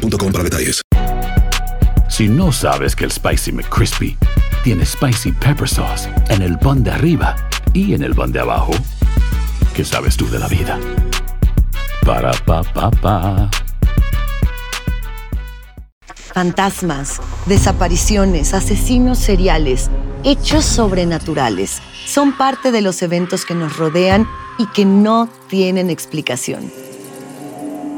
para detalles. Si no sabes que el Spicy McCrispy tiene Spicy Pepper Sauce en el pan de arriba y en el pan de abajo, ¿qué sabes tú de la vida? Para, pa, pa, pa. Fantasmas, desapariciones, asesinos seriales, hechos sobrenaturales son parte de los eventos que nos rodean y que no tienen explicación.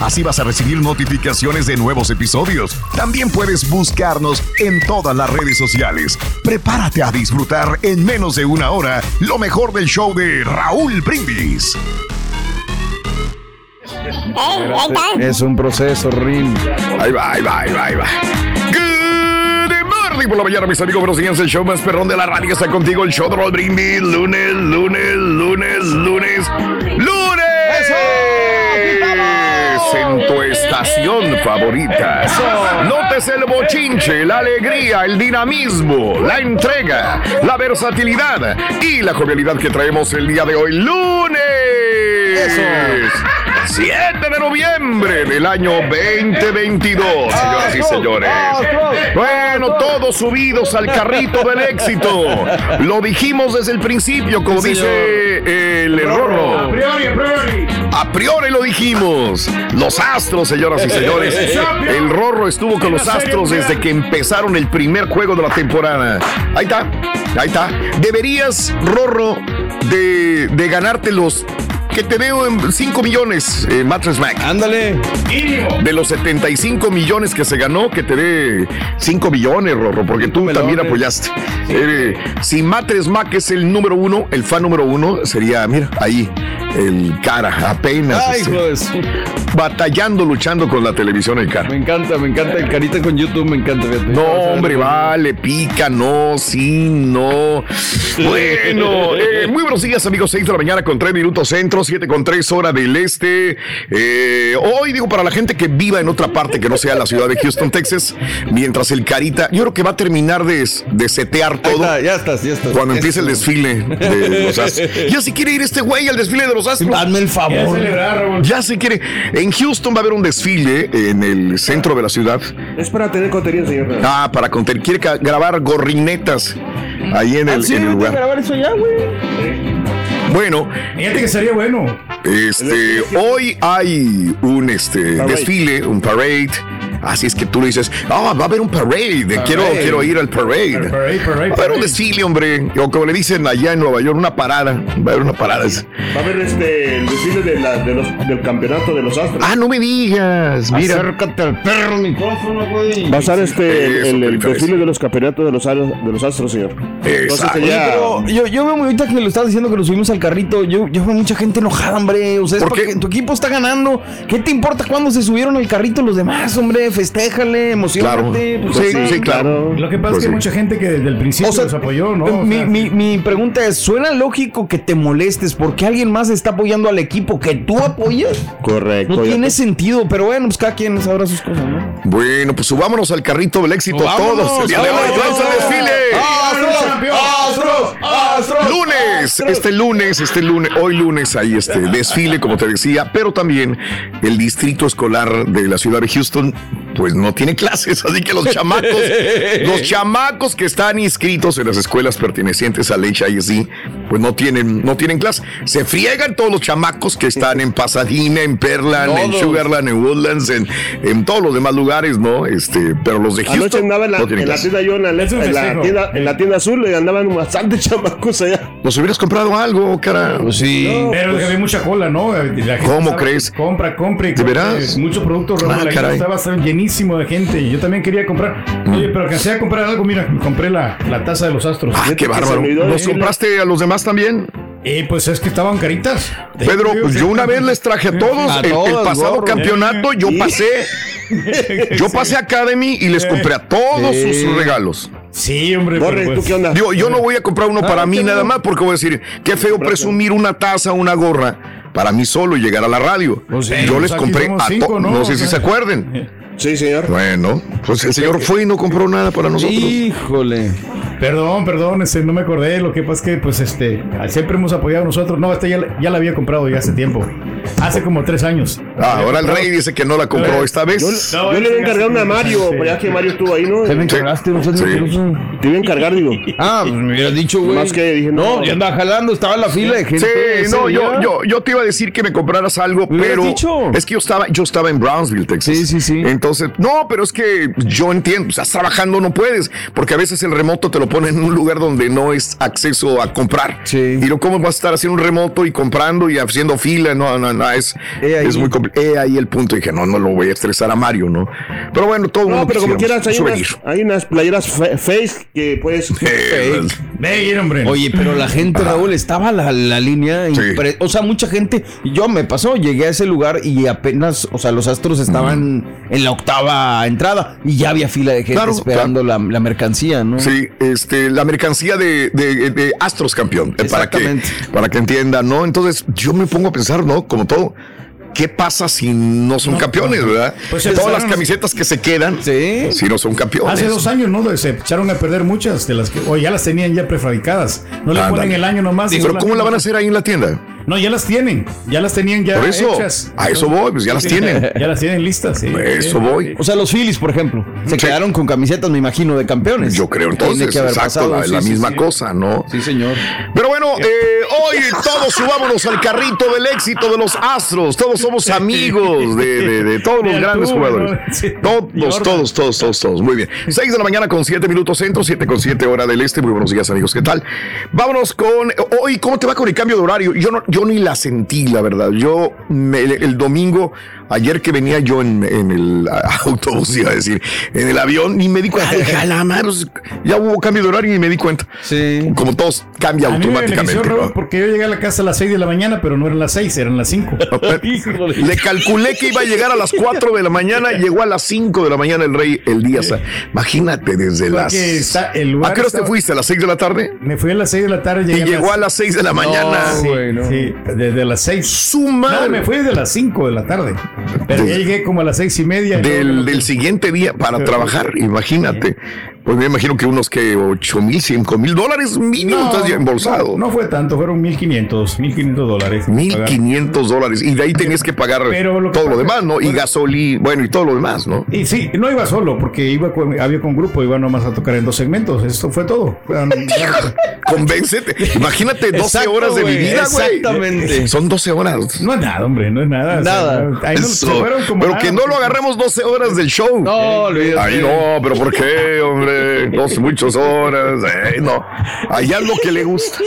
Así vas a recibir notificaciones de nuevos episodios. También puedes buscarnos en todas las redes sociales. Prepárate a disfrutar en menos de una hora lo mejor del show de Raúl Brindis. Es un proceso, Rin. Ahí va, ahí va, ahí va, ahí va. Good morning por la mañana, mis amigos. Buenos días, el show más perrón de la radio está contigo. El show de Raúl Brindis. Lunes, lunes, lunes, lunes, lunes. En tu estación favorita. Notes el bochinche, la alegría, el dinamismo, la entrega, la versatilidad y la jovialidad que traemos el día de hoy, lunes. 7 de noviembre del año 2022, señoras y señores. Bueno, todos subidos al carrito del éxito. Lo dijimos desde el principio, como dice el Rorro. A priori, a priori. A priori lo dijimos. Los Astros, señoras y señores. El Rorro estuvo con los Astros desde que empezaron el primer juego de la temporada. Ahí está, ahí está. Deberías, Rorro, de, de ganarte los que te veo en 5 millones, eh, Mattress Mac. Ándale. De los 75 millones que se ganó, que te dé 5 millones, Rorro, porque tú también apoyaste. Eh, si Mattress Mac es el número uno, el fan número uno, sería, mira, ahí, el cara, apenas. Ay, este, su- batallando, luchando con la televisión, el cara. Me encanta, me encanta. El carita con YouTube me encanta. fíjate. No, hombre, vale, pica, no, sí, no. Bueno, eh, muy buenos días, amigos. 6 de la mañana con 3 minutos centro, 7 con 3 hora del este. Eh, hoy digo para la gente que viva en otra parte que no sea la ciudad de Houston, Texas, mientras el Carita, yo creo que va a terminar de, de setear todo. está, ya estás, ya estás. Cuando empiece el desfile de los. Ya si quiere ir este güey al desfile de los astros. Hazme el favor. Ya se quiere. En Houston va a haber un desfile en el centro de la ciudad. Es para tener contenido, señor. Ah, para contar. Quiere grabar gorrinetas ahí en el, Ah, sí, en el lugar. grabar eso ya, güey. Bueno, Fíjate que sería bueno. este, hoy hay un este, desfile, un parade. Así es que tú le dices, ah, va a haber un parade. Quiero, quiero ir al parade. Parade, parade, Va a haber un desfile, hombre. O como le dicen allá en Nueva York, una parada. Va a haber una parada. Va a haber este, el desfile de la- de los- del campeonato de los Astros. Ah, no me digas. Mira. Acércate al perro micrófono, güey. Va a estar este, el, Eso, el- el periferes. desfile de los campeonatos de los, Aro- de los Astros, señor. Exacto. Ya... yo, yo veo muy ahorita que lo estás diciendo que lo subimos al carrito. Yo, yo veo mucha gente enojada, hombre. O sea, es ¿Por qué? porque tu equipo está ganando. ¿Qué te importa cuándo se subieron al carrito los demás, hombre? Festéjale, emocionate. Claro. pues, Sí, sí, claro. Lo que pasa Pues es que sí. mucha gente que desde el principio O sea, los apoyó, ¿no? O mi, sea, mi- mi pregunta es, ¿suena lógico que te molestes porque alguien más está apoyando al equipo que tú apoyas? Correcto. No tiene te- sentido, pero bueno, pues cada quien sabrá sus cosas, ¿no? Bueno, pues subámonos al carrito del éxito Vámonos, todos. El día de hoy. vámonos, ¡Vamos ¡Astros! ¡Astros! Lunes, este lunes, este lunes, hoy lunes hay este desfile, como te decía, pero también el distrito escolar de la ciudad de Houston pues no tiene clases, así que los chamacos, los chamacos que están inscritos en las escuelas pertenecientes al HISD, pues no tienen, no tienen clase. Se friegan todos los chamacos que están en Pasadena, en Perland, en. Sugarland, en Woodlands, en, en todos los demás lugares, ¿no? Este, pero los de Anoche Houston andaba en la, no en tienda yo, en la, en tienda, en la tienda azul, y andaban bastantes chamacos allá. Nos hubieras comprado algo, cara. Pues sí. Pero había mucha cola, ¿no? La gente ¿Cómo crees? Compra, compra y ¿De compra, veras? eh, Mucho producto, Raúl. Ah, La caray. estaba estaba llenísimo de gente. Y yo también quería comprar. Oye, pero alcancé a comprar algo. Mira, compré la, la taza de los astros. Ah, qué bárbaro. ¿Nos decirle- compraste a los demás también? Eh, pues es que estaban caritas. Pedro, pues yo una vez les traje a todos A el, pasado gorro. campeonato, yo pasé, yo pasé a Academy y les compré a todos Sí. sus regalos. Sí, hombre. Borre, pero ¿tú pues- qué onda? Digo, yo no voy a comprar uno para Ah, mí qué nada bueno. más porque voy a decir, qué feo presumir una taza, una gorra para mí solo y llegar a la radio. Pues sí, yo pues les aquí compré a todos, ¿no? no, sé si se acuerden. Sí, señor. Bueno, pues el señor fue y no compró nada para nosotros. Híjole. Perdón, perdón, este, no me acordé. Lo que pasa es que, pues, este, siempre hemos apoyado nosotros. No, este ya, ya la había comprado ya hace tiempo. Hace como tres años. Ah, ahora el rey dice que no la compró esta vez. Yo, No, yo le iba a encargar una a Mario, sí. pero ya que Mario estuvo ahí, ¿no? ¿Te me encargaste? No seas Sí. mentiroso. Te iba a encargar, digo. Ah, pues me hubieras dicho, güey. Más que dije, no, no. ya andaba jalando, estaba en la fila de gente. Sí, no, yo, yo, yo te iba a decir que me compraras algo, Me pero dicho. es que yo estaba, yo estaba en Brownsville, Texas. Sí, sí, sí. Entonces, no, pero es que yo entiendo, estás trabajando, no puedes, porque a veces el remoto te lo pone en un lugar donde no es acceso a comprar. Sí. Y lo cómo vas a estar haciendo un remoto y comprando y haciendo fila, no, no, no, es, He ahí. es muy complicado. He ahí el punto, dije, no, no lo voy a estresar a Mario, ¿no? Pero bueno, todo el No, mundo pero como quieras, hay unas, hay unas playeras face que puedes. Ve, hombre. Oye, pero la gente, Raúl, estaba la, la línea. impre- O sea, mucha gente. Yo me pasó, llegué a ese lugar y apenas, o sea, los astros estaban en la octava entrada y ya había fila de gente Claro, esperando la, la mercancía, ¿no? Sí, este, la mercancía de, de- de Astros campeón, eh, para que, Exactamente. para que entiendan, ¿no? Entonces yo me pongo a pensar, ¿no? Como todo, ¿qué pasa si no son campeones, verdad? Pues Todas las camisetas que se quedan, Sí. si no son campeones. Hace dos años, ¿no? Se echaron a perder muchas de las que, o ya las tenían ya prefabricadas. No le ponen el año nomás. Pero ¿cómo la van a hacer ahí en la tienda? No, ya las tienen. Ya las tenían ya Por eso, hechas. a eso voy, pues ya las tienen. Ya las tienen listas, sí. A eso voy. O sea, los Phillies, por ejemplo, se Sí. quedaron con camisetas, me imagino, de campeones. Yo creo Tiene entonces, que haber exacto, pasado, la, sí, la sí, misma sí. cosa, ¿no? Sí, señor. Pero bueno, eh, hoy todos subámonos al carrito del éxito de los Astros. Todos somos amigos de, de- de todos los De grandes jugadores. ¿no? Sí. Todos, todos, todos, todos, todos. Muy bien. 6 de la mañana con 7 minutos centro, 7 con 7 hora del este. Muy buenos días, amigos. ¿Qué tal? Vámonos con hoy. ¿Cómo te va con el cambio de horario? Yo no, yo ni la sentí, la verdad. Yo me- el, el domingo, ayer que venía yo en, en el autobús, iba a decir, en el avión, ni me di cuenta. Dije, "A la madre, pues, ya hubo cambio de horario y me di cuenta. Sí. Como todos cambia A mí me automáticamente. porque yo llegué a la casa a las 6 de la mañana, pero no eran las 6, eran las 5. Le calculé que iba a llegar a las 4 de la mañana, llegó a las 5 de la mañana el rey el día. imagínate desde las. Porque está- el lugar ¿A qué hora te fuiste? ¿A las 6 de la tarde? Me fui a las 6 de la tarde. Y llegó a las 6 de la mañana. No, Sí, desde las 6. Su No, madre. me fui desde las 5 de la tarde. Pero ya Desde- llegué como a las 6 y media. Del, del siguiente día para trabajar, imagínate. Pues me imagino que unos que 8 mil, 5 mil dólares mínimo estás ya embolsado. No, no fue tanto, fueron 1500, 1500 dólares. 1500 dólares. Y de ahí tenías que pagar Pero lo que todo lo demás, ¿no? Y gasolina, bueno, y todo lo demás, ¿no? Y sí, no iba solo, porque iba con, había con grupo, iba nomás a tocar en dos segmentos. Esto fue todo. Convéncete. Imagínate 12 Exacto, horas de mi vida, güey. exactamente. Son 12 horas. No es nada, hombre, no es nada. o sea, Nada. no- ahí no- Eso. se fueron como Pero nada, que no lo porque- agarremos 12 horas del show. No, olvídate. Ay, no, pero ¿por qué, hombre? 12 muchas horas. Ay, no. Allá es lo que le gusta.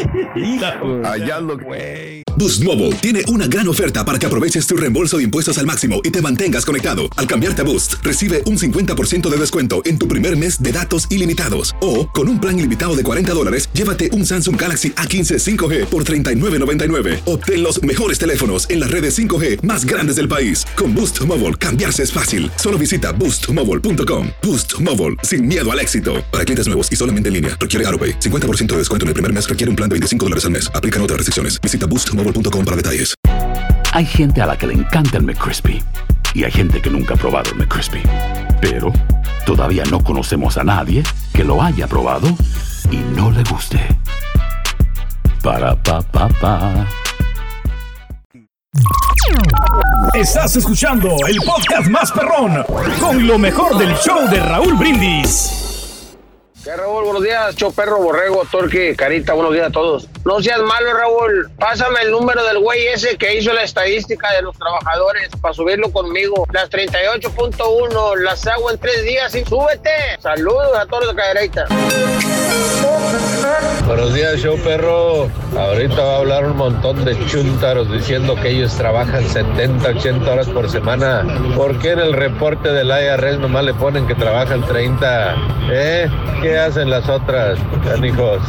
Allá es lo que. Boost Mobile tiene una gran oferta para que aproveches tu reembolso de impuestos al máximo y te mantengas conectado. Al cambiarte a Boost, recibe un 50% de descuento en tu primer mes de datos ilimitados. O, con un plan ilimitado de 40 dólares, llévate un Samsung Galaxy A15 5G por $39.99. Obtén los mejores teléfonos en las redes 5G más grandes del país. Con Boost Mobile, cambiarse es fácil. Solo visita boostmobile.com. Boost Mobile, sin miedo al éxito. Para clientes nuevos y solamente en línea, requiere AroPay. 50% de descuento en el primer mes requiere un plan de 25 dólares al mes. Aplican otras restricciones. Visita boostmobile.com para detalles. Hay gente a la que le encanta el McCrispy y hay gente que nunca ha probado el McCrispy. Pero todavía no conocemos a nadie que lo haya probado y no le guste. Para pa pa pa. Estás escuchando el podcast más perrón con lo mejor del show de Raúl Brindis. ¿Qué Raúl? Buenos días, Choperro, Borrego, Torque, Carita, buenos días a todos. No seas malo, Raúl. Pásame el número del güey ese que hizo la estadística de los trabajadores para subirlo conmigo. Las 38.1, las hago en tres días y súbete. Saludos a todos de Cadereyta. Buenos días, show perro. Ahorita va a hablar un montón de chuntaros diciendo que ellos trabajan 70, 80 horas por semana. ¿Por qué en el reporte del IRS nomás le ponen que trabajan 30? ¿Eh? ¿Qué hacen las otras, canijos?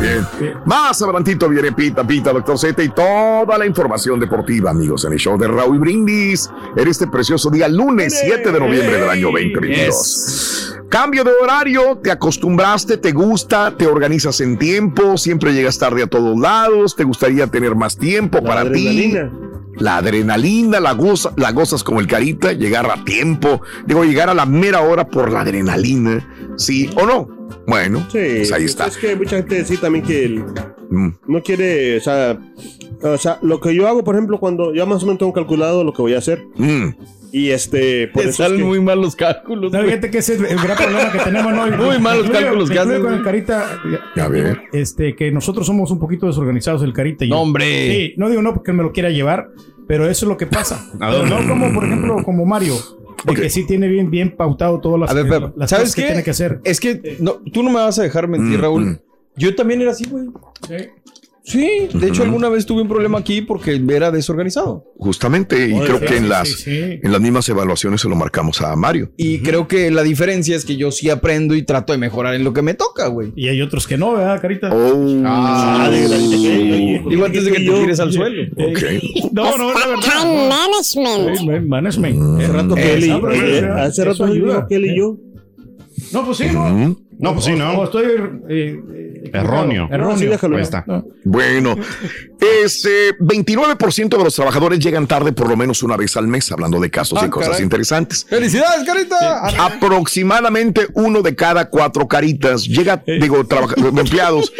Bien. Más adelantito viene Pita Pita, Doctor Z y toda la información deportiva, amigos, en el show de Raúl Brindis en este precioso día, lunes 7 de noviembre del año 2022. Cambio de horario, te acostumbraste, te gusta, te organizas en tiempo, siempre llegas tarde a todos lados, te gustaría tener más tiempo para adrenalina. ti. La adrenalina, la, goza- la gozas como el carita, llegar a tiempo, digo, llegar a la mera hora por la adrenalina, ¿sí o no? Bueno, Sí, pues ahí está. Es que mucha gente sí también que el- Mm. no quiere, o sea, o sea, lo que yo hago, por ejemplo, cuando ya más o menos tengo calculado lo que voy a hacer. Mm. Y este, por es salen que- muy mal los cálculos. No, fíjate que ese es el gran problema que tenemos, ¿no? Muy malos Incluyo- cálculos que hacen, con el. Carita, A ver. este, que nosotros somos un poquito desorganizados, el Carita y yo. No, hombre. Sí, no digo no porque me lo quiera llevar, pero eso es lo que pasa. ¿A Pero no como, por ejemplo, como Mario, de que sí tiene bien, bien pautado todas las, A ver, Pep, las ¿sabes cosas que qué? tiene que hacer. Es que no, tú no me vas a dejar mentir, Mm, Raúl. mm. Yo también era así, güey. Sí, de hecho alguna vez tuve un problema aquí porque era desorganizado. Justamente, y Oye, creo sí, que en sí, las, sí, sí. en las mismas evaluaciones se lo marcamos a Mario. Y creo que la diferencia es que yo sí aprendo y trato de mejorar en lo que me toca, güey. Y hay otros que no, ¿verdad, Carita? Oh. Ah, Digo antes de que te yo- tires al suelo. Ok. No, no. Time management. Sí, man- Management. Hace rato que él y no, eso- hace rato que él y yo. No, pues sí, no. Mm. No, pues sí, no. Estoy eh, Erróneo. Erróneo. Sí, déjalo. Ahí está. No. Bueno, es, eh, 29% de los trabajadores llegan tarde por lo menos una vez al mes, hablando de casos Ah, y cosas caray. interesantes. ¡Felicidades, carita! Aproximadamente uno de cada cuatro caritas llega, digo, empleados,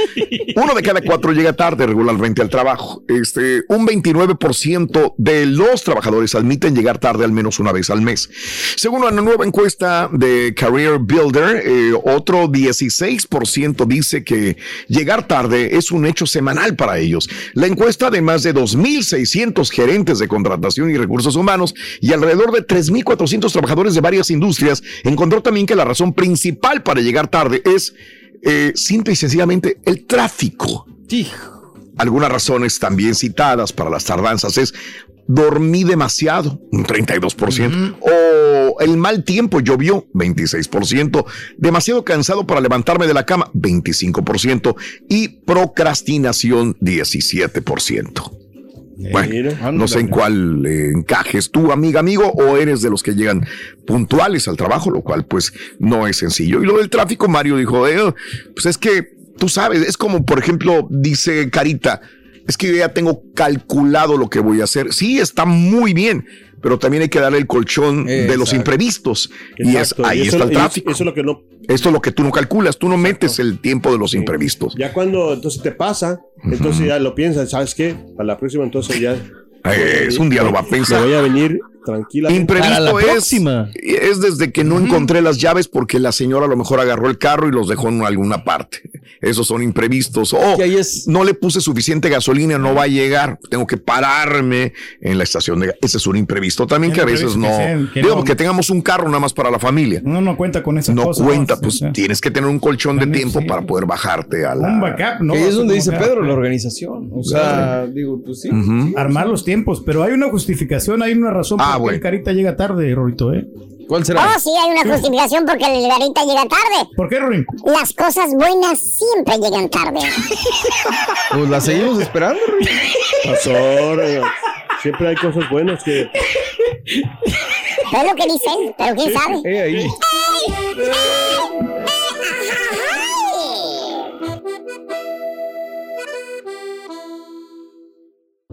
uno de cada cuatro llega tarde regularmente al trabajo. Este, un 29% de los trabajadores admiten llegar tarde al menos una vez al mes. Según una nueva encuesta de Career Builder, eh, otro 16% dice que llegar tarde es un hecho semanal para ellos. La encuesta de más de 2.600 gerentes de contratación y recursos humanos y alrededor de 3.400 trabajadores de varias industrias encontró también que la razón principal para llegar tarde es eh, simple y sencillamente el tráfico. Algunas razones también citadas para las tardanzas es dormí demasiado, un 32%, o el mal tiempo llovió, 26%, demasiado cansado para levantarme de la cama, 25%, y procrastinación, 17%. Bueno, no sé en cuál eh, encajes tú, amiga, amigo, o eres de los que llegan puntuales al trabajo, lo cual pues no es sencillo. Y lo del tráfico, Mario dijo, eh, pues es que tú sabes, es como por ejemplo, dice Carita, es que yo ya tengo calculado lo que voy a hacer. Sí, está muy bien, pero también hay que darle el colchón de los Exacto. imprevistos. Y es, ahí y eso- está el tráfico. Eso es lo que no. Esto es lo que tú no calculas, tú no metes el tiempo de los imprevistos. Ya cuando entonces te pasa, entonces ya lo piensas, ¿sabes qué? Para la próxima entonces ya. Es un día lo va a pensar. Me voy a venir tranquilamente. Imprevisto es, es desde que no encontré las llaves porque la señora a lo mejor agarró el carro y los dejó en alguna parte. Esos son imprevistos. O no le puse suficiente gasolina, no va a llegar. Tengo que pararme en la estación de Ese es un imprevisto también que a veces no. Que que Digo, no- que tengamos un carro nada más para la familia. No, no cuenta con esa No cosa. cuenta, ¿no? pues O sea, tienes que tener un colchón de tiempo para poder bajarte a la. Un backup, ¿no? Que es donde dice. Pedro, la organización. O sea, Claro. digo, pues sí. Armar los tiempos, pero hay una justificación, hay una razón Ah, por qué bueno. el Carita llega tarde, Rorito, ¿eh? ¿Cuál Oh, sí, hay una justificación porque el garita llega tarde. ¿Por qué, Rorín? Las cosas buenas siempre llegan tarde. Pues la seguimos esperando, Rui. Pasó, ahora, Siempre hay cosas buenas que. Es lo que dice él, pero quién sabe. Eh, ahí.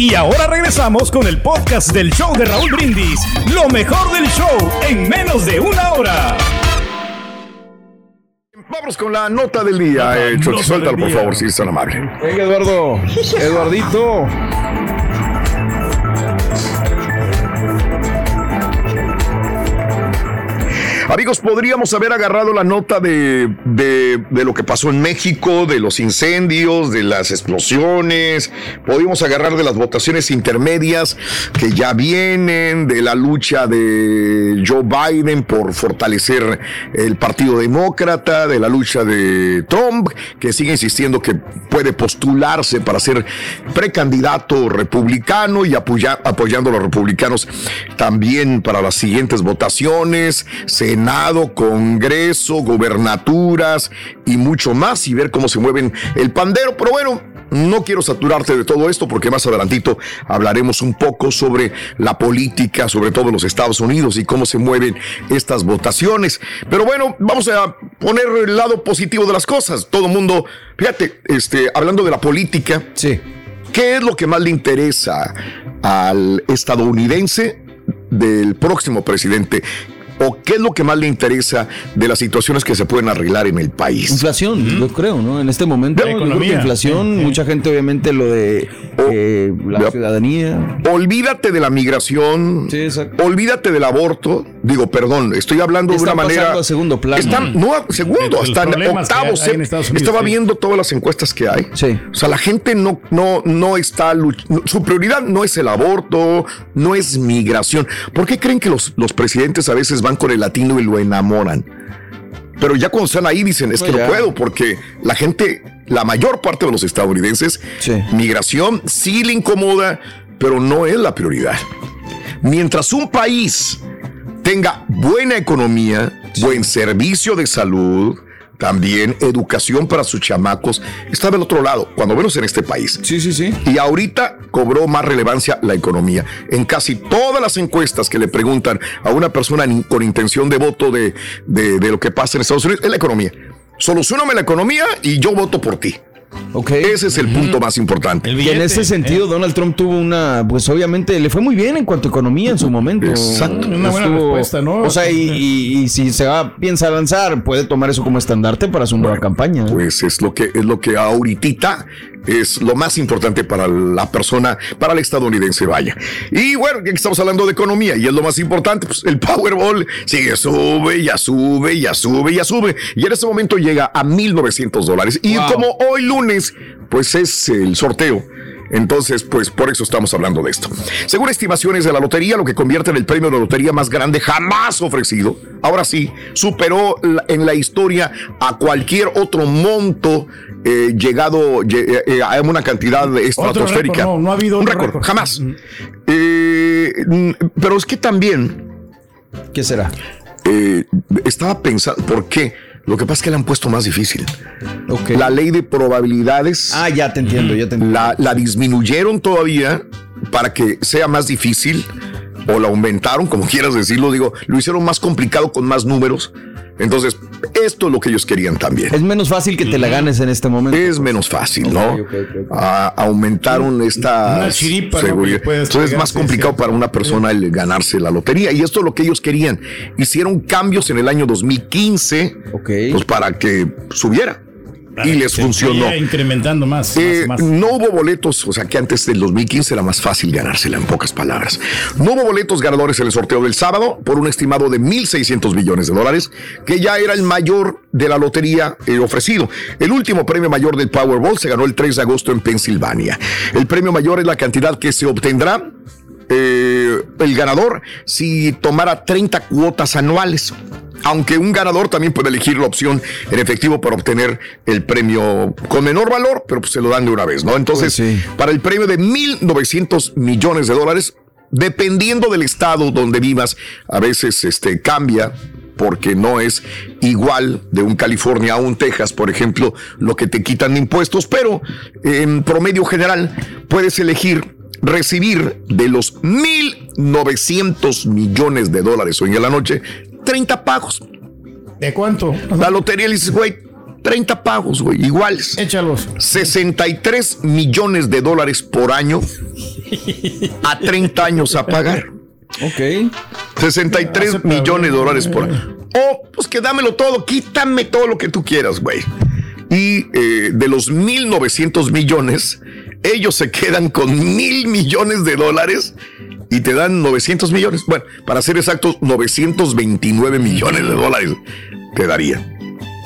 Y ahora regresamos con el podcast del show de Raúl Brindis. Lo mejor del show en menos de una hora. Vamos con la nota del día. Eh, Chochi, suéltalo, por favor, si es tan amable. Venga, Eduardo. Eduardito. Amigos, podríamos haber agarrado la nota de, de, lo que pasó en México, de los incendios, de las explosiones, podríamos agarrar de las votaciones intermedias que ya vienen, de la lucha de Joe Biden por fortalecer el Partido Demócrata, de la lucha de Trump, que sigue insistiendo que puede postularse para ser precandidato republicano y apoya, apoyando a los republicanos también para las siguientes votaciones. Senado, Congreso, gobernaturas y mucho más y ver cómo se mueven el pandero. Pero bueno, no quiero saturarte de todo esto porque más adelantito hablaremos un poco sobre la política, sobre todo en los Estados Unidos y cómo se mueven estas votaciones. Pero bueno, vamos a poner el lado positivo de las cosas. Todo el mundo, fíjate, este, hablando de la política, sí. ¿qué es lo que más le interesa al estadounidense del próximo presidente? O qué es lo que más le interesa de las situaciones que se pueden arreglar en el país? Inflación, yo creo, ¿no? En este momento, La economía. inflación, Sí, sí. mucha gente obviamente lo de eh, la la- ciudadanía. Olvídate de la migración, Sí, exacto. olvídate del aborto. Digo, perdón, estoy hablando de una manera. a segundo plano. Están, no, a segundo, hasta octavo. hay en Unidos, estaba sí. viendo todas las encuestas que hay. Sí. O sea, la gente no, no, no está Su prioridad no es el aborto, no es migración. ¿Por qué creen que los, los presidentes a veces van con el latino y lo enamoran? Pero ya cuando están ahí dicen, es que No, puedo, porque la gente, la mayor parte de los estadounidenses, Sí. migración sí le incomoda, pero no es la prioridad. Mientras un país tenga buena economía, buen servicio de salud, también educación para sus chamacos, está del otro lado, cuando menos en este país. Sí, sí, sí. Y ahorita cobró más relevancia la economía. En casi todas las encuestas que le preguntan a una persona con intención de voto de, de- de lo que pasa en Estados Unidos, es la economía. Solucioname la economía y yo voto por ti. Ok. Ese es el punto más importante. Y en ese sentido, Donald Trump tuvo una, pues obviamente le fue muy bien en cuanto a economía en su momento. Exacto. Una buena respuesta, ¿no? O sea, y, y- y si se va, piensa lanzar, puede tomar eso como estandarte para su nueva campaña. ¿no? Pues es lo que es lo que ahorita es lo más importante para la persona, para el estadounidense, vaya. Y bueno, ya que estamos hablando de economía y es lo más importante, pues el Powerball sigue, sube, ya sube, ya sube, ya sube. Y en este momento llega a 1.900 dólares. Y Wow. como hoy lunes, pues es el sorteo. Entonces, pues por eso estamos hablando de esto. Según estimaciones de la lotería, lo que convierte en el premio de lotería más grande jamás ofrecido, ahora sí, superó en la historia a cualquier otro monto eh, llegado lle- eh, a una cantidad estratosférica. récord, no, no ha habido un récord, jamás. Eh, mm, pero es que también ¿Qué será? eh, estaba pensando, ¿por qué? Lo que pasa es que le han puesto más difícil. Ok. La ley de probabilidades Ah, ya te entiendo, ya te entiendo. la, la disminuyeron todavía para que sea más difícil o la aumentaron, como quieras decirlo, digo, lo hicieron más complicado con más números. Entonces, esto es lo que ellos querían también. Es menos fácil que te la ganes en este momento. Es menos fácil, ¿no? Ok, ok, ok, ok. Ah, aumentaron esta Una chiripa, ¿no? seguridad. Entonces es más complicado para una persona el ganarse la lotería. Y esto es lo que ellos querían. Hicieron cambios en el año 2015 Ok. pues, para que subiera. Y les funcionó. incrementando más. Eh, más, más. No hubo boletos, o sea que antes del 2015 era más fácil ganársela, en pocas palabras. No hubo boletos ganadores en el sorteo del sábado por un estimado de 1.600 millones de dólares, que ya era el mayor de la lotería eh, ofrecido. El último premio mayor del Powerball se ganó el 3 de agosto en Pensilvania. El premio mayor es la cantidad que se obtendrá eh, el ganador si tomara 30 cuotas anuales. Aunque un ganador también puede elegir la opción en efectivo para obtener el premio con menor valor, pero pues se lo dan de una vez, ¿no? Entonces, Pues sí. para el premio de 1.900 millones de dólares, dependiendo del estado donde vivas, a veces este, cambia porque no es igual de un California a un Texas, por ejemplo, lo que te quitan de impuestos, pero en promedio general puedes elegir recibir de los 1.900 millones de dólares hoy en la noche 30 pagos. ¿De cuánto? La lotería le dices, güey, 30 pagos, güey, iguales. Échalos. 63 millones de dólares por año a 30 años a pagar. Ok. 63 millones de dólares por año. O, pues que dámelo todo, quítame todo lo que tú quieras, güey. Y eh, de los 1.900 millones, ellos se quedan con mil millones de dólares y te dan 900 millones. Bueno, para ser exactos, 929 millones de dólares te daría.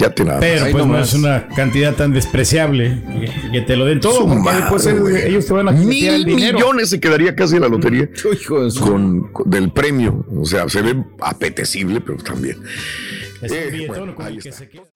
Ya te nada. Pero pues no es una cantidad tan despreciable que, que te lo den todo. porque madre, después ellos- güey. ellos te van a quitar Mil el dinero. millones se quedaría casi en la lotería Hijo de su- con, con- del premio. O sea, se ve apetecible, pero también. Es Eh, bueno, con el ahí que está. se queda.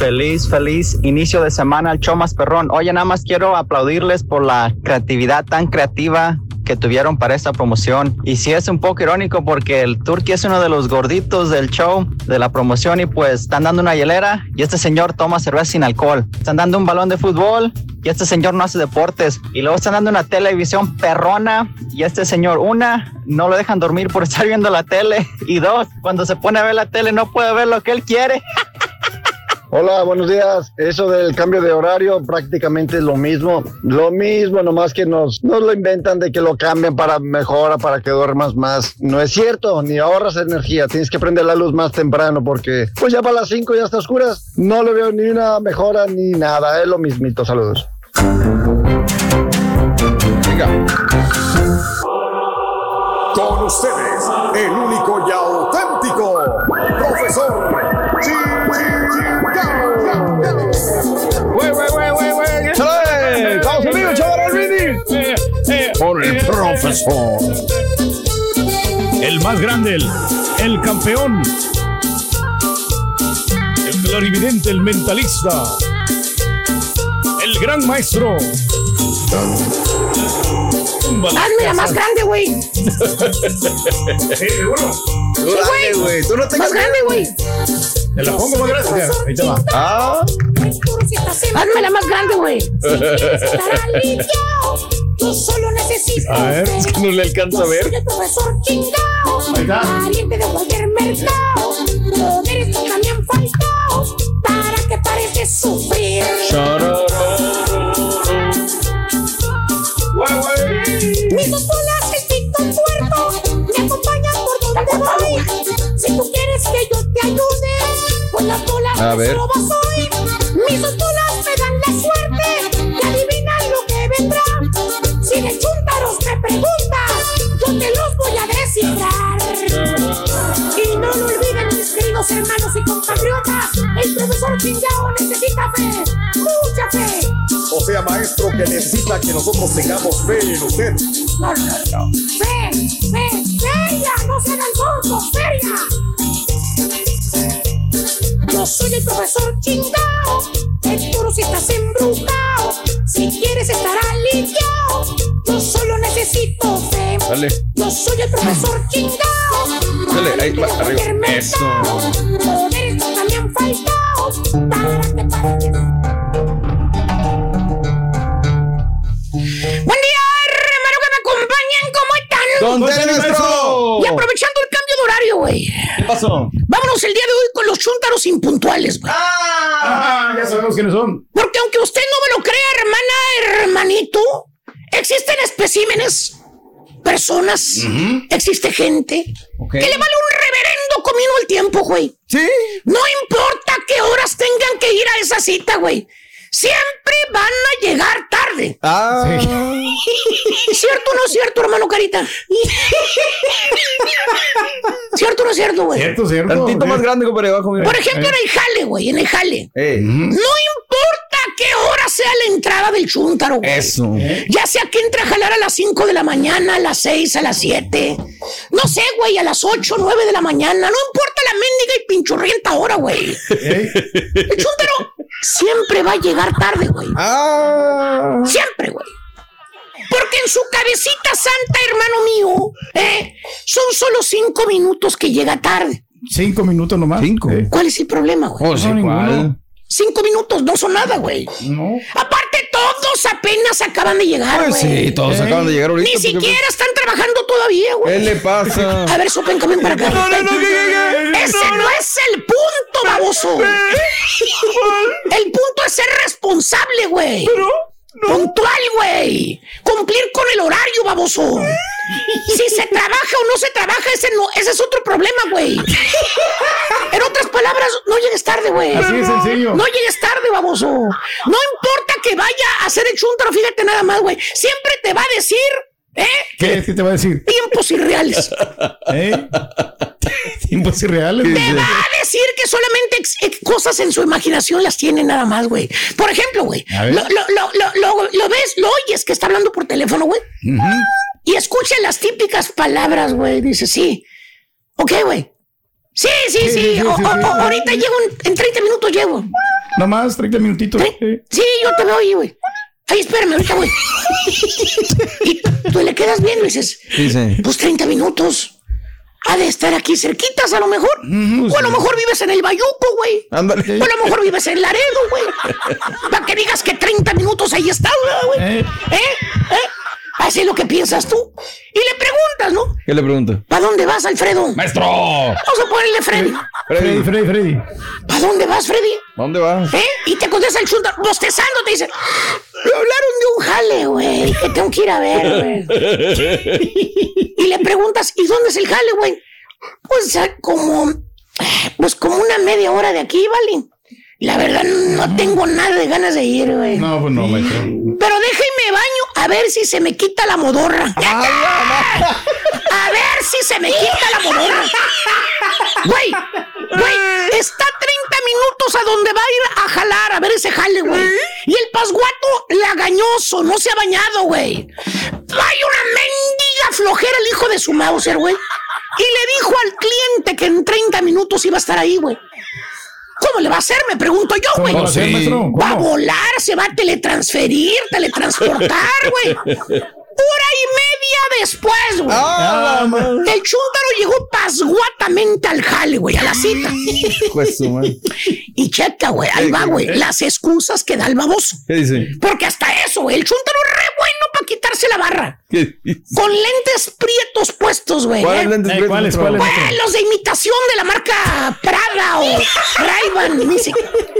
Feliz, feliz inicio de semana al show más perrón. Oye, nada más quiero aplaudirles por la creatividad tan creativa que tuvieron para esta promoción. Y sí es un poco irónico porque el Turkey es uno de los gorditos del show, de la promoción, y pues están dando una hielera y este señor toma cerveza sin alcohol. Están dando un balón de fútbol y este señor no hace deportes. Y luego están dando una televisión perrona y este señor, una, no lo dejan dormir por estar viendo la tele. Y dos, cuando se pone a ver la tele no puede ver lo que él quiere. Hola, buenos días. Eso del cambio de horario prácticamente es lo mismo. Lo mismo, nomás que nos, nos lo inventan de que lo cambian para mejora, para que duermas más. No es cierto, ni ahorras energía. Tienes que prender la luz más temprano porque pues ya para las 5 ya está oscuras. No le veo ni una mejora ni nada. Es lo mismito. Saludos. Con ustedes, el único y auténtico profesor. El más grande, el, el campeón. El clarividente, el mentalista. El gran maestro. Hazme la más grande, güey. Tú dale, güey. Tú no tengas Más grande, güey. Te la pongo más grande. Ahí te va. Ah. Hazme la más grande, güey. Yo solo necesito. A ver, es que no le alcanza a ver. Soy el profesor chingao. Pariente de cualquier mercado. Poderes nunca me han faltado. Para que pares de sufrir. Mis dos bolas, el pito puerco, me acompañan por donde voy. Si tú quieres que yo te ayude, pues las bolas A de ver. robo soy. Mis dos bolas queridos hermanos y compatriotas, el profesor Chingao necesita fe, mucha fe. O sea, maestro, que necesita que nosotros tengamos fe en usted. No, no, no. Fe, fe, feria, no se el gordo, feria. Yo soy el profesor chingao, te juro si estás embrujado. Si quieres estar aliviado, yo solo necesito fe. Dale. Yo soy el profesor chingao. Dale, ahí va, arriba. Eso. Buen día, hermano que me acompañan, ¿cómo están? ¡Don Tele, maestro! Y aprovechando el cambio de horario, güey. ¿Qué pasó? Vámonos el día de hoy con los chúntaros impuntuales, güey. Ah, ya sabemos quiénes son. Porque aunque usted no me lo crea, hermana, hermanito, existen especímenes, personas, existe gente que le vale un reverendo comino el tiempo, güey. Sí. No importa qué horas tengan que ir a esa cita, güey. Siempre van a llegar tarde. Ah. ¿Cierto o no es cierto, hermano Carita? ¿Cierto o no es cierto, güey? Cierto, cierto. Tantito más grande, compadre, abajo. mira. Por ejemplo, en el jale, güey, en el jale. Eh. No importa qué hora sea la entrada del chúntaro, güey. Eso. Ya sea que entre a jalar a las 5 de la mañana, a las 6, a las 7. No sé, güey, a las 8, 9 de la mañana. No importa la mendiga y pinchurrienta hora, güey. El chúntaro siempre va a llegar tarde, güey. Ah. Siempre, güey. Porque en su cabecita santa, hermano mío, eh, son solo cinco minutos que llega tarde. Cinco minutos nomás. Cinco. Eh, ¿Cuál es el problema, güey? Oh, No. Cinco minutos no son nada, güey. No. Aparte, todos apenas acaban de llegar, Pues güey. sí, todos Eh. acaban de llegar ahorita. Ni siquiera están trabajando todavía, güey. ¿Qué le pasa? A ver, sopen, para acá. No, no, no, ¿qué, qué, qué? Ese no, es el punto, baboso. El punto es ser responsable, güey. Puntual, güey. Cumplir con el horario, baboso. Si se trabaja o no se trabaja, ese, no, ese es otro problema, güey. En otras palabras, no llegues tarde, güey. Así de sencillo. No llegues tarde, baboso. No importa que vaya a hacer el chuntaro, fíjate nada más, güey. Siempre te va a decir, ¿eh? ¿Qué, ¿Qué te va a decir? Tiempos irreales. ¿Eh? Tiempos irreales. Te va a decir que solamente ex- ex- cosas en su imaginación las tiene nada más, güey. Por ejemplo, güey, A ver. lo, lo, lo, lo, ves, lo oyes que está hablando por teléfono, güey. Y escucha las típicas palabras, güey. Dice, sí. Ok, güey. Sí, sí, sí. Sí, sí, o- sí, o- sí. o- ahorita llego, en, en 30 minutos llego. Nomás 30 minutitos. Tre- Eh. Sí, yo te veo ahí, güey. Ay, espérame, ahorita, güey. y tú le quedas viendo y dices, Dice. pues 30 minutos. Ha de estar aquí cerquitas, a lo mejor. o a lo mejor vives en el Bayuco, güey. Ándale. O a lo mejor vives en Laredo, güey. Para que digas que 30 minutos ahí está, güey. Eh. ¿Eh? ¿Eh? Así es lo que piensas tú. Y le preguntas, ¿no? ¿Qué le pregunto? ¿Para dónde vas, Alfredo? ¡Maestro! Vamos a ponerle Freddy. Freddy, Freddy, Freddy. ¿Para dónde vas, Freddy? ¿Dónde vas? ¿Eh? Y te contesta el chunta, bostezando, te dice, me hablaron de un jale, güey, que tengo que ir a ver, güey. y le preguntas, ¿y dónde es el jale, güey? Pues ah, como, pues como una media hora de aquí, ¿vale? La verdad, no tengo nada de ganas de ir, güey. No, pues no, maestro. Pero déjeme baño a ver si se me quita la modorra. A ver si se me quita la modorra. Güey, güey, está 30 minutos a donde va a ir a jalar, a ver ese jale, güey. Y el pasguato lagañoso, no se ha bañado, güey. Hay una mendiga flojera el hijo de su Mauser, güey. Y le dijo al cliente que en 30 minutos iba a estar ahí, güey. ¿Cómo le va a hacer? Me pregunto yo, ¿Cómo güey. va a ser, maestro? Va a volar, se va a teletransferir, teletransportar, güey. Hora y media después, güey. ¡Ah, madre! El chúntaro llegó pasguatamente al jale, güey, a la cita. Y checa, güey, ahí va, güey, las excusas que da el baboso. ¿Qué dice? Porque hasta eso, güey, el chúntaro es re bueno para quitarse la barra. ¿Qué dice? Con lentes prietos puestos, güey. ¿Cuáles ¿eh? lentes Eh, prietos, ¿cuáles, maestro? cuáles? Güey, los de imitación de la marca Prada o Ray-Ban. si-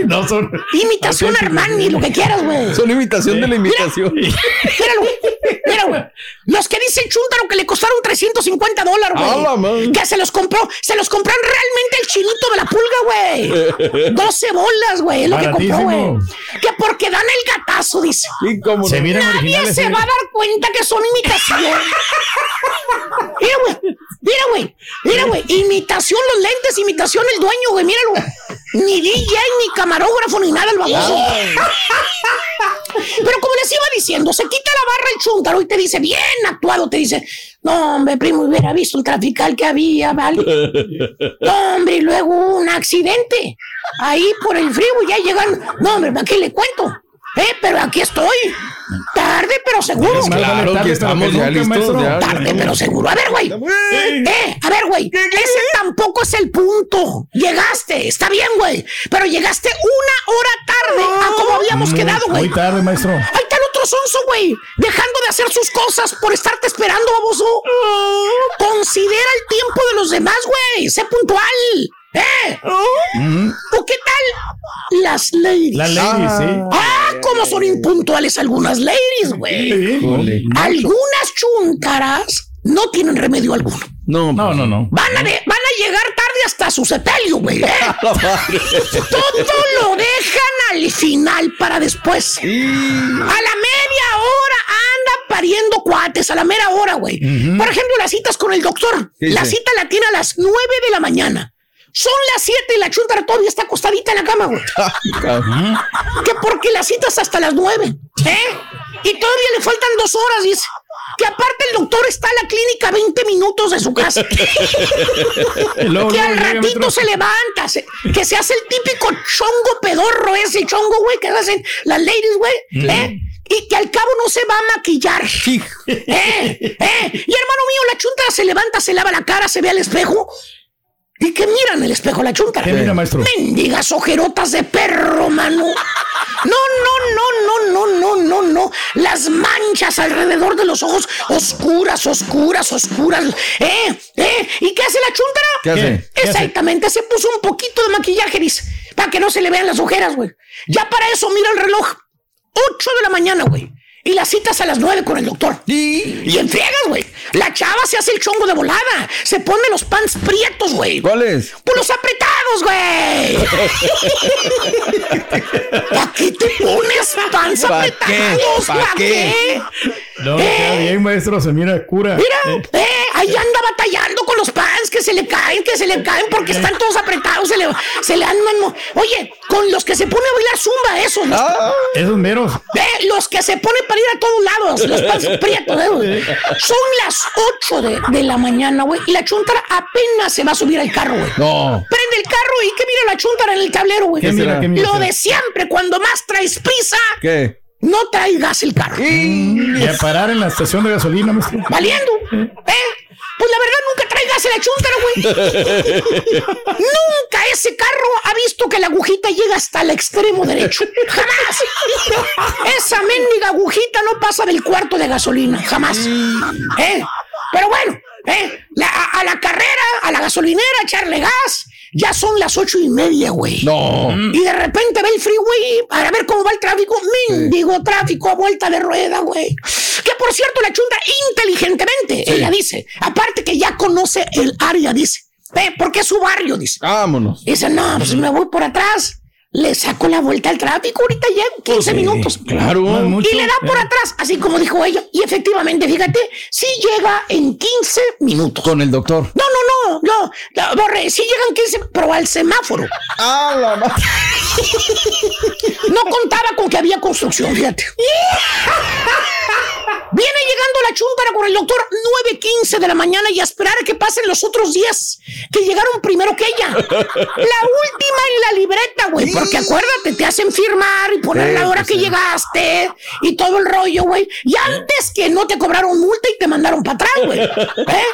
No son. Imitación Armani, lo que quieras, güey. Son imitación de la imitación. Míralo, mira, güey. Los que dice el chúntaro que le costaron 350 dólares, güey. Que se los compró, se los compraron realmente el chinito de la pulga, güey. 12 bolas, güey, es lo que compró, güey. Que porque dan el gatazo, dice. ¿Y cómo Se no? Nadie se eh. va a dar cuenta que son imitación. Mira, güey. Mira, güey. Mira, güey. Imitación los lentes, imitación el dueño, güey. Míralo. Ni DJ, ni camarógrafo, ni nada el baboso. Pero como les iba diciendo, se quita la barra el chúntaro y te dice, bien actuado, te dice, no, hombre, primo, hubiera visto el trafical que había, ¿vale? No, hombre, y luego un accidente. Ahí por el frío ya llegan. No, hombre, ¿para qué le cuento? Eh, pero aquí estoy. Tarde, pero seguro. Claro tarde, que pero estamos ya listos. Tarde, pero seguro. A ver, güey. Eh, a ver, güey. Ese tampoco es el punto. Llegaste, está bien, güey. Pero llegaste una hora tarde a como habíamos Muy- quedado, güey. Muy tarde, maestro. Ahí está el otro sonso, güey. Dejando de hacer sus cosas por estarte esperando, baboso. Con Considera el tiempo de los demás, güey. Sé puntual. ¿Eh? ¿O qué tal las ladies? Las ladies, sí. Ah, cómo son impuntuales algunas ladies, güey. Algunas chuntaras no tienen remedio alguno. No, No, no, no. Van a, de- van a llegar tarde hasta su sepelio, güey. ¿eh? Todo lo dejan al final para después. A la media hora anda pariendo cuates, a la mera hora, güey. Por ejemplo, las citas con el doctor. ¿Qué La cita la tiene a las 9 de la mañana. Son las 7 y la chuntara todavía está acostadita en la cama, güey. Que porque la citas hasta las 9, ¿eh? Y todavía le faltan dos horas, dice. Que aparte el doctor está en la clínica a 20 minutos de su casa. Que al ratito se levanta, se- que se hace el típico chongo pedorro ese chongo, güey, que hacen las ladies, güey, ¿eh? Y que al cabo no se va a maquillar. ¿Eh? ¿Eh? Y hermano mío, la chunta se levanta, se lava la cara, se ve al espejo. ¿Y qué mira en el espejo la chunta? ¿Qué mira, maestro? Mendigas ojerotas de perro, mano. No, no, no, no, no, no, no, no. Las manchas alrededor de los ojos oscuras, oscuras, oscuras. ¿Eh? ¿Eh? ¿Y qué hace la chuntara? ¿Qué hace? ¿Qué hace? Exactamente, se puso un poquito de maquillaje, dice, para que no se le vean las ojeras, güey. Ya para eso mira el reloj. 8 de la mañana, güey. Y las citas a las 9 con el doctor. Y en friegas, güey. La chava se hace el chongo de volada. Se pone los pants prietos, güey. ¿Cuáles? Por los apretados, güey. ¿Para qué te pones pants ¿Pa' apretados? ¿Pa' ¿Para qué? qué? No, queda bien, maestro. Se mira cura. Mira, Eh, eh, ahí anda batallando con los pants que se le caen, que se le caen porque están todos apretados, se le, se le andan. Oye, con los que se pone a bailar zumba, esos. los- Ah, Esos meros. Eh, los que se ponen para ir a todos lados, los pants prietos, eh. Son las 8 de, de la mañana, güey, y la chuntara apenas se va a subir al carro, güey. no. Prende el carro y ¿qué mira la chuntara en el tablero, güey? Lo de siempre, cuando más traes prisa, ¿Qué? No traigas el carro. Y a parar en la estación de gasolina, maestro. Valiendo. ¿Eh? Pues la verdad nunca traigas la chuntara, güey. nunca ese carro ha visto que la agujita llega hasta el extremo derecho. Jamás. Esa mendiga agujita no pasa del cuarto de gasolina. Jamás. ¿Eh? Pero bueno, ¿eh? La- a, a la carrera, a la gasolinera, echarle gas. Ya son las ocho y media, güey. No. Y de repente ve el freeway para ver cómo va el tráfico. Mendigo tráfico a vuelta de rueda, güey. Que por cierto, la chunda inteligentemente, ella dice. Aparte que ya conoce el área, dice. Ve, porque es su barrio, dice. Vámonos. Dice, no, pues me voy por atrás. Le saco la vuelta al tráfico, ahorita llego 15 minutos. Claro. No mucho. Y le da por Eh. atrás, así como dijo ella. Y efectivamente, fíjate, sí llega en 15 minutos. Con el doctor. No, no, no, no, no, Borre, sí llegan 15, pero al semáforo. Ah, la No contaba con que había construcción, fíjate. Viene llegando la chúntara con el doctor 9.15 de la mañana y a esperar a que pasen los otros días que llegaron primero que ella. La última en la libreta, güey. Porque acuérdate, te hacen firmar y poner la hora pues que llegaste y todo el rollo, güey. Y antes que no te cobraron multa y te mandaron para atrás, güey. ¿Eh?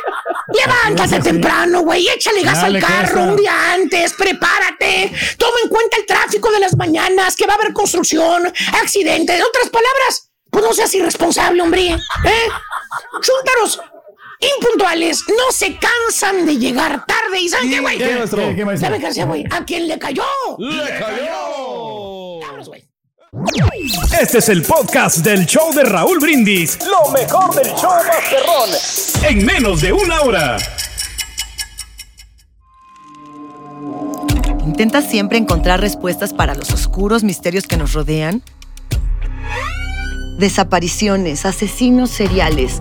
Levántate temprano, güey. Échale gas Dale, al carro un día antes. Prepárate. Toma en cuenta el tráfico de las mañanas, que va a haber construcción, accidente. En otras palabras, pues no seas irresponsable, hombre. ¿Eh? Chúntaros impuntuales no se cansan de llegar tarde. ¿Y saben qué, güey? ¿Qué, maestro? ¿Qué, qué, maestro? ¿Saben qué hacía, güey? ¿A quién le cayó? ¡Le cayó! Vámonos, güey. Este es el podcast del show de Raúl Brindis. Lo mejor del show Masterrón. En menos de una hora. ¿Intentas siempre encontrar respuestas para los oscuros misterios que nos rodean? Desapariciones, asesinos seriales,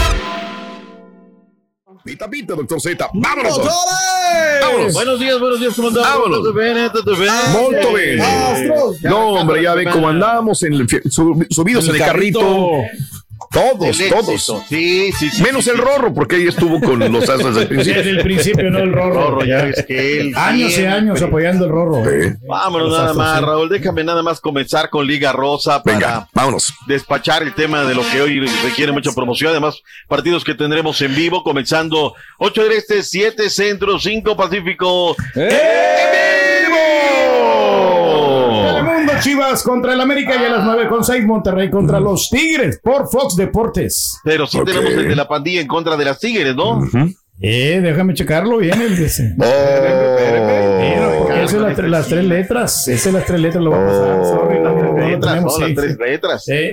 Pita, pita, doctor Z. ¡Vámonos! ¡Doctores! ¡Vámonos! Buenos días, buenos días, ¿cómo andamos? Vámonos. ¿Todo bien? ¿Todo bien? Molto bene. No, hombre, ya ven cómo andamos en el, subidos en el carrito. Todos, el todos. Sí, sí, sí. Menos el Rorro, porque ahí estuvo con los Astros desde el principio. Desde el principio, no el Rorro. Rorro, ya ves que él Años y años apoyando el Rorro. Vámonos Los nada Astros, más, sí. Raúl. Déjame nada más comenzar con Liga Rosa para Venga, vámonos. despachar el tema de lo que hoy requiere mucha promoción. Además, partidos que tendremos en vivo, comenzando 8 del Este, 7 Centro, 5 Pacífico. Telemundo Chivas contra el América y a las 9 con 6 Monterrey contra los Tigres por Fox Deportes. Pero sí tenemos el de la pandilla en contra de las Tigres, ¿no? Eh, déjame checarlo bien. El de ese. Oh. Esa es la las tres letras. Esa es las tres letras, lo va a pasar. Sorry, no, no lo Letras, tenemos, ¿no? sí, Las tres letras. Sí.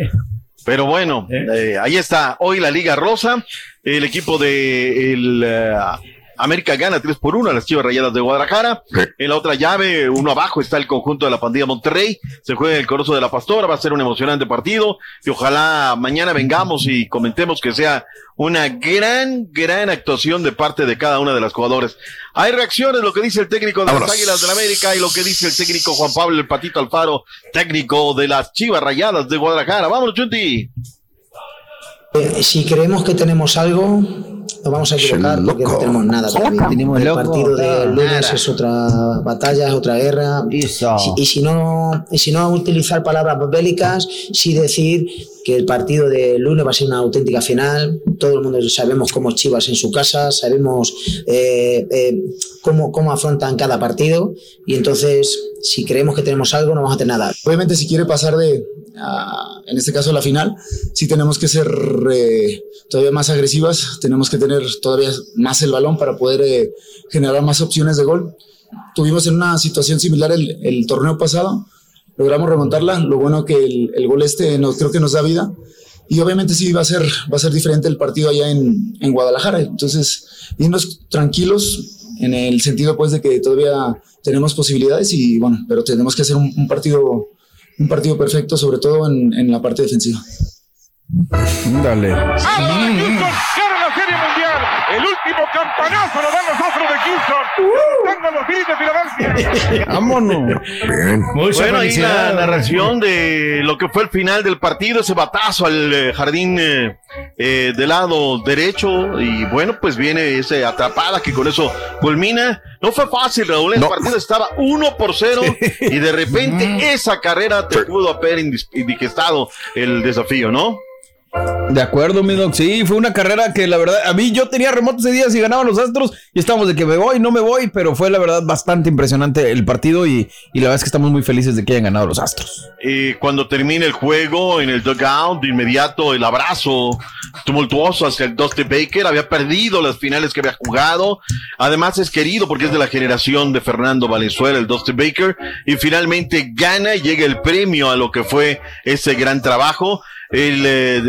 Pero bueno, eh, ahí está hoy la Liga Rosa. El equipo de el, eh, América gana 3 por 1 a las Chivas Rayadas de Guadalajara. En la otra llave, uno abajo, está el conjunto de la pandilla Monterrey. Se juega en el Corozo de la Pastora. Va a ser un emocionante partido. Y ojalá mañana vengamos y comentemos que sea una gran, gran actuación de parte de cada una de las jugadores. Hay reacciones, lo que dice el técnico de Vámonos. las Águilas del América y lo que dice el técnico Juan Pablo El Patito Alfaro, técnico de las Chivas Rayadas de Guadalajara. Vámonos, Chunti. Eh, si creemos que tenemos algo, nos vamos a equivocar porque no tenemos nada todavía. Tenemos el loco, partido del lunes nada. es otra batalla, es otra guerra. Y si, y si no, y si no utilizar palabras bélicas, sí decir que el partido del lunes va a ser una auténtica final. Todo el mundo sabemos cómo es Chivas en su casa, sabemos eh, eh, cómo, cómo afrontan cada partido y entonces si creemos que tenemos algo, no vamos a tener nada. Obviamente si quiere pasar de, a, en este caso, la final, sí tenemos que ser eh, todavía más agresivas, tenemos que tener todavía más el balón para poder eh, generar más opciones de gol. Tuvimos en una situación similar el, el torneo pasado, logramos remontarla, lo bueno que el, el gol este nos, creo que nos da vida. Y obviamente sí va a ser, va a ser diferente el partido allá en, en Guadalajara. Entonces, irnos tranquilos en el sentido pues de que todavía tenemos posibilidades y bueno, pero tenemos que hacer un, un partido un partido perfecto, sobre todo en, en la parte defensiva. Dale. Gana la Serie Mundial. El último campanazo lo dan los Astros de Houston. Tengan los Phillies de Filadelfia. Vámonos. bueno, ahí la narración de lo que fue el final del partido, ese batazo al eh, jardín eh, eh, del lado derecho y bueno, pues viene esa atrapada que con eso culmina. No fue fácil, Raúl, el partido estaba 1 por 0 y de repente esa carrera te pudo haber indigestado el desafío, ¿no? De acuerdo, mi. Sí, fue una carrera que la verdad, a mí yo tenía remoto ese día si ganaban los Astros y estábamos de que me voy, no me voy, pero fue la verdad bastante impresionante el partido y, la verdad es que estamos muy felices de que hayan ganado los Astros. Y cuando termina el juego en el dugout, de inmediato el abrazo tumultuoso hacia el Dusty Baker. Había perdido las finales que había jugado. Además es querido porque es de la generación de Fernando Valenzuela, el Dusty Baker. Y finalmente gana y llega el premio a lo que fue ese gran trabajo. El eh,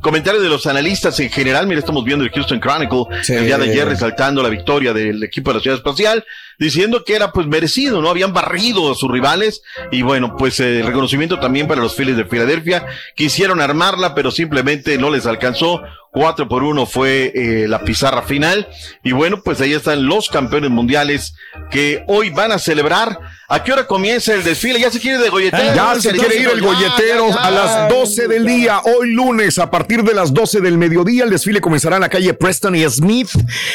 comentario de los analistas en general, mira, estamos viendo el Houston Chronicle el día de ayer resaltando la victoria del equipo de la Ciudad Espacial, diciendo que era pues merecido, ¿no? Habían barrido a sus rivales y bueno, pues eh, el reconocimiento también para los Phillies de Filadelfia. Quisieron armarla, pero simplemente no les alcanzó. 4 por 1 fue eh, la pizarra final. Y bueno, pues ahí están los campeones mundiales que hoy van a celebrar. ¿A qué hora comienza el desfile? Ya se quiere de golletero. Ya se quiere ir el golletero a las 12 del día, hoy lunes, a partir de las 12 del mediodía. El desfile comenzará en la calle Preston y Smith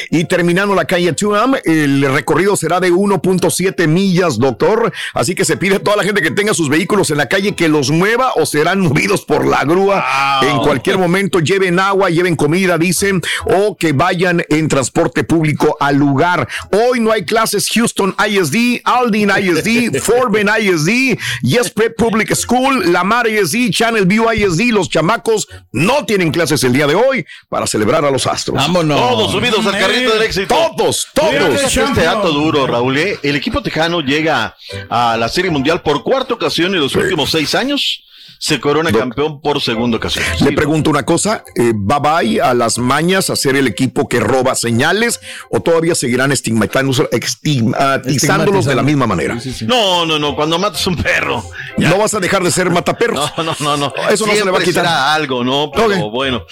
y terminando la calle Tuam. El recorrido será de 1.7 millas, doctor. Así que se pide a toda la gente que tenga sus vehículos en la calle que los mueva o serán movidos por la grúa. En cualquier momento lleven agua, lleven comida, dicen, o que vayan en transporte público al lugar. Hoy no hay clases Houston ISD, Aldin ISD, Fort Bend ISD, Yes Prep Public School, Lamar ISD, Channel View ISD. Los chamacos no tienen clases el día de hoy para celebrar a los astros. Vámonos. Todos subidos al carrito del éxito. Todos, todos. Este dato duro, Raúl. ¿eh? El equipo tejano llega a la Serie Mundial por cuarta ocasión en los últimos seis años. Se corona campeón por segunda ocasión. Le pregunto una cosa, eh, ¿va bye a las mañas a ser el equipo que roba señales o todavía seguirán estigmatándolos- estigmatizándolos de la misma manera? No, no, no. Cuando matas un perro. No vas a dejar de ser mataperros. No, no, no, no. Eso no se le va a quitar. será algo, ¿no? Pero bueno.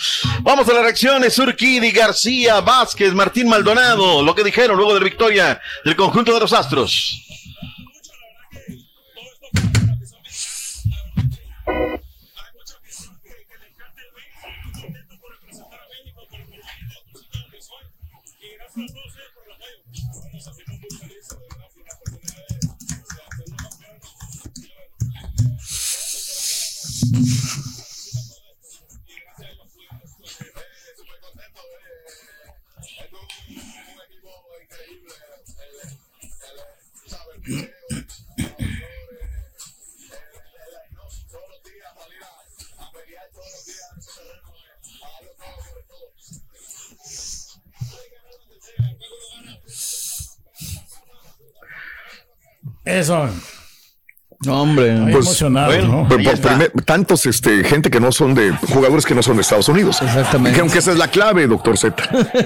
Vamos a las reacciones. Urquidi, García, Vázquez, Martín Maldonado. Lo que dijeron luego de la victoria del conjunto de los Astros. you Eso. Hombre, Pues, emocionado, ¿no? está. primer- tantos este, gente que no son de jugadores que no son de Estados Unidos. Exactamente. Que aunque esa es la clave, doctor Z.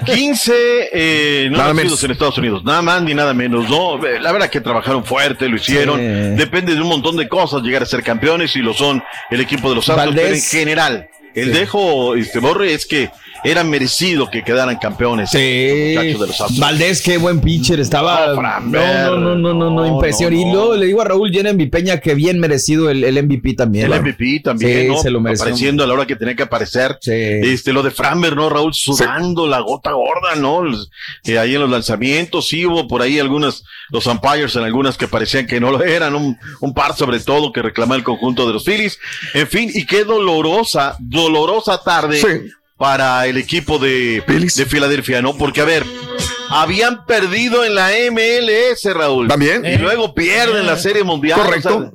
15 eh, no Nada nacidos menos. en Estados Unidos, nada más ni nada menos. No, Eh, la verdad que trabajaron fuerte, lo hicieron. Sí. Depende de un montón de cosas llegar a ser campeones y lo son el equipo de los Santos. Valdés. Pero en general, el dejo, este Borre, es que era merecido que quedaran campeones. Sí. Muchachos de los. Valdés, qué buen pitcher estaba. No, No, no, no, no, impresión. Y luego le digo a Raúl Llena mi Peña que bien merecido el, el MVP también. El MVP también, Sí, ¿no? se lo mereció. Apareciendo a la hora que tenía que aparecer. Este, lo de Framber, ¿no? Raúl sudando la gota gorda, ¿no? Eh, ahí en los lanzamientos, sí hubo por ahí algunas, los umpires en algunas que parecían que no lo eran, un, un par sobre todo que reclamaba el conjunto de los Phillies. En fin, y qué dolorosa, dolorosa tarde para el equipo de, de Filadelfia, ¿no? Porque, a ver, habían perdido en la MLS, Raúl. También. Y luego pierden la Serie Mundial. Correcto. o sea,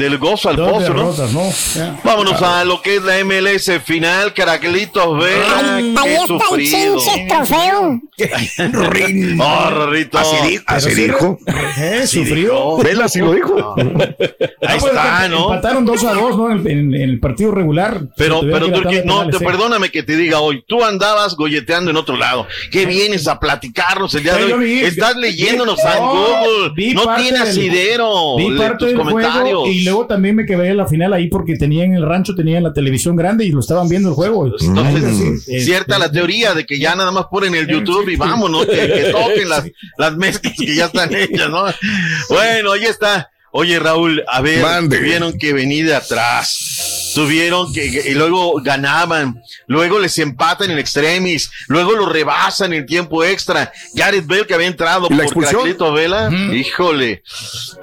del gozo al Dos pozo, ¿no? derrotas, ¿no? Ya. Vámonos a lo que es la MLS final, Caraclitos Vela. Ahí qué está el sufrido. chinche trofeo. Oh, Rorrito. Así, di- así dijo. Eh, sufrió. Vela así lo dijo. Ahí Ah, pues, está, ¿no? Empataron 2 a 2, ¿no? En, en- en el partido regular. Pero, pero que ir a Turki, tanda de no, penales, te ¿eh? perdóname que te diga hoy, tú andabas golleteando en otro lado. ¿Qué vienes a platicarnos el día de hoy? vi- Estás leyéndonos vi- a no, Google. vi No tienes asidero Vi de parte tus del comentarios. juego y luego también me quedé en la final ahí porque tenía en el rancho, tenía en la televisión grande y lo estaban viendo el juego. Entonces, Sí, cierta la teoría de que ya nada más ponen el YouTube y vámonos, que, que toquen las, las mezclas que ya están hechas, ¿no? Bueno, ahí está. Oye, Raúl, a ver, Mande. tuvieron que venir de atrás. Tuvieron que, y luego ganaban, luego les empatan en extremis, luego lo rebasan en tiempo extra. Gareth Bale que había entrado ¿Y la por expulsión? Caraclito Vela, híjole.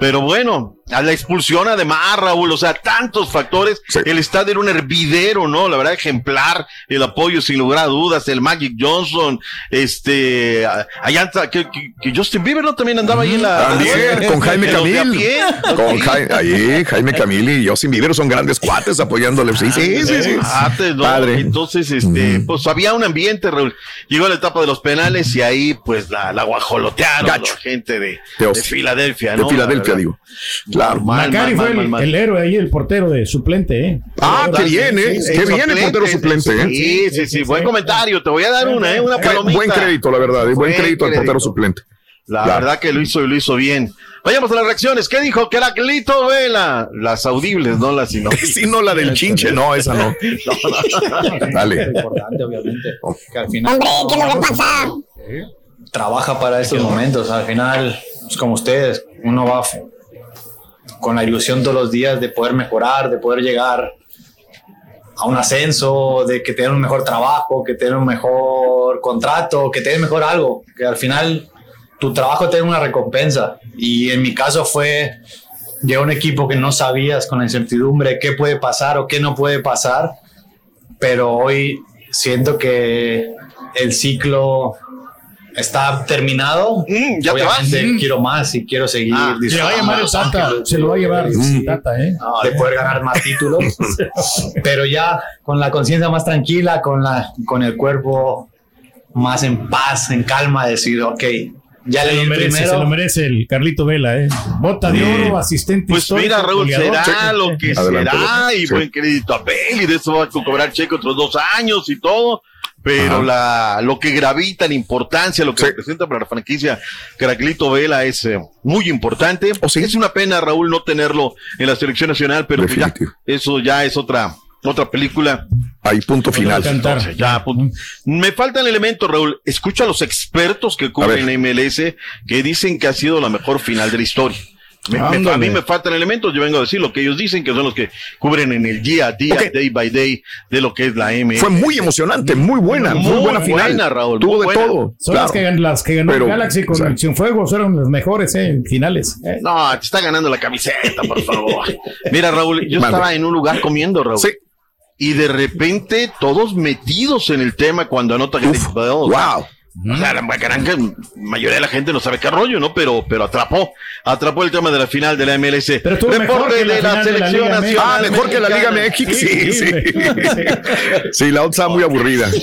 Pero bueno, a la expulsión además, Raúl, o sea, tantos factores. El estadio era un hervidero, ¿no? La verdad, ejemplar, el apoyo sin lugar a dudas, el Magic Johnson, este, allá que, que- Justin Bieber, ¿no? También andaba ahí en la... También, con Jaime de Camil. Con Jaime, ahí, Jaime Camil y Justin Bieber son grandes cuates apoyándole. Sí, sí, sí. sí. Cuates, ¿no? Padre. Entonces, este, pues había un ambiente, Raúl. Llegó la etapa de los penales y ahí, pues, la, la guajolotearon Gacho. la gente de, De de. Filadelfia, De ¿no? Filadelfia, La verdad. digo. Claro. Mal, Macari mal, fue mal, el, mal. el héroe ahí, el portero de suplente, ¿eh? Ah, qué bien, ¿eh? Sí, Qué bien el portero suplente, ¿eh? Sí, sí, sí, buen comentario. Te voy a dar una, ¿eh? Una Buen- palomita. Buen crédito, la verdad. y Buen crédito al portero suplente. La Claro. verdad que lo hizo y lo hizo bien. Vayamos a las reacciones. ¿Qué dijo Caraclito Vela? Las audibles, no las sino. Sí, no, la del chinche, no, esa no. Dale. importante, obviamente. Que al final Hombre, ¿qué es lo que pasa? trabaja para estos momentos. Al final, es como ustedes, uno va con la ilusión todos los días de poder mejorar, de poder llegar a un ascenso, de que tener un mejor trabajo, que tener un mejor contrato, que tener mejor algo, que al final tu trabajo tiene una recompensa. Y en mi caso fue llegar a un equipo que no sabías con la incertidumbre qué puede pasar o qué no puede pasar, pero hoy siento que el ciclo está terminado. Mm, ya te Obviamente vas. quiero más y quiero seguir Se lo va a llamar el Tata. Se lo va a llevar Sí. el Tata, ¿eh? No, de poder ganar más títulos, pero ya con la conciencia más tranquila, con, la, con el cuerpo más en paz, en calma, decir, ok, ya Se le lo merece, primero. se lo merece el Carlito Vela, ¿eh? Bota de oro, asistente Pues histórico, mira, Raúl, goleador. será lo que Adelante, será y sí. buen crédito a Bale y de eso va a cobrar cheque otros dos años y todo. Pero la, lo que gravita en importancia, lo que representa para la franquicia Caraclito Vela es eh, muy importante. Es una pena, Raúl, no tenerlo en la selección nacional, pero pues ya, eso ya es otra, otra película. Ahí, punto final. Entonces, ya, punto. Me faltan elementos, Raúl. Escucha a los expertos que cubren la MLS que dicen que ha sido la mejor final de la historia. Me- me- a mí me faltan elementos, yo vengo a decir lo que ellos dicen, que son los que cubren en el día a día, day by day, de lo que es la MLS. Fue muy emocionante, muy buena, muy, Muy buena final. buena, Raúl, Tuvo muy de buena. todo. Son claro. las que, las que ganó Pero, Galaxy con exacto. el Cienfuegos, fueron las mejores, ¿eh? En finales. ¿eh? No, te está ganando la camiseta, por favor. Mira, Raúl, yo estaba en un lugar comiendo, Raúl. Y de repente, todos metidos en el tema cuando anota Bale. wow. O sea, la gran que mayoría de la gente no sabe qué rollo, ¿no? Pero, pero atrapó, atrapó el tema de la final de la MLS. estuvo mejor Reporte que la de la final de la selección nacional. Ah, mejor que la Liga. MX. Sí, sí. Sí, la otra muy aburrida.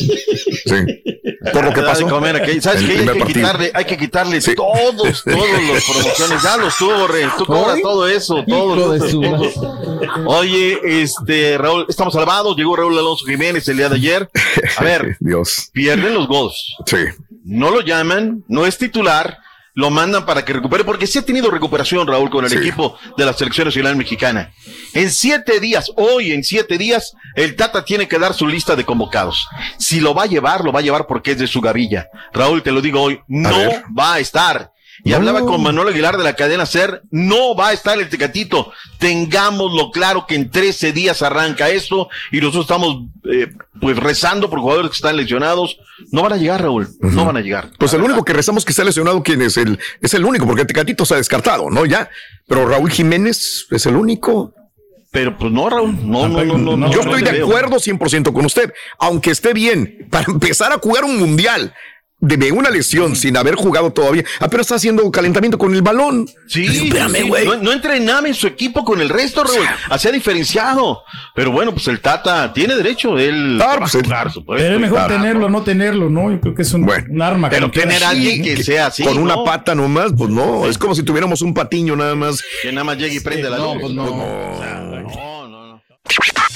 Sí. Por lo que pasó. comer aquí. ¿Sabes el qué? Hay que partido. quitarle, hay que quitarle todos, todos los promociones. Ya los tuvo, Re. Tú cobras todo eso, todo. todo. Oye, este, Raúl, estamos salvados. Llegó Raúl Alonso Jiménez el día de ayer. A ver, Dios. pierden los gols. Sí. No lo llaman, no es titular. Lo mandan para que recupere, porque sí ha tenido recuperación, Raúl, con el Sí. equipo de la selección nacional mexicana. En siete días, hoy en siete días, el Tata tiene que dar su lista de convocados. Si lo va a llevar, lo va a llevar porque es de su gavilla. Raúl, te lo digo hoy, no va a estar. Y No. hablaba con Manuel Aguilar de la cadena Ser, no va a estar el Tecatito. Tengámoslo claro que en 13 días arranca esto y nosotros estamos eh, pues rezando por jugadores que están lesionados. No van a llegar, Raúl, no van a llegar. Pues el único que rezamos que está lesionado, ¿quién es? El, es el único, porque Tecatito se ha descartado, ¿no? Ya. Pero Raúl Jiménez es el único. Pero pues no, Raúl, no, no, no, no. no, Yo no estoy de acuerdo 100% con usted, aunque esté bien, para empezar a jugar un mundial de una lesión sin haber jugado todavía, apenas está haciendo calentamiento con el balón. Sí, Espérame, sí, güey. no, no entrenaba en su equipo con el resto, Raúl. Hacía diferenciado. Pero bueno, pues el Tata tiene derecho. Él Claro, pues, claro, supuesto. Pero es mejor Claro. tenerlo, no tenerlo, ¿no? Yo creo que es un, un arma. Pero tener a alguien que sea así. con una ¿no? pata nomás, pues no, es como si tuviéramos un patiño nada más. Que nada más llegue y prende la luz. pues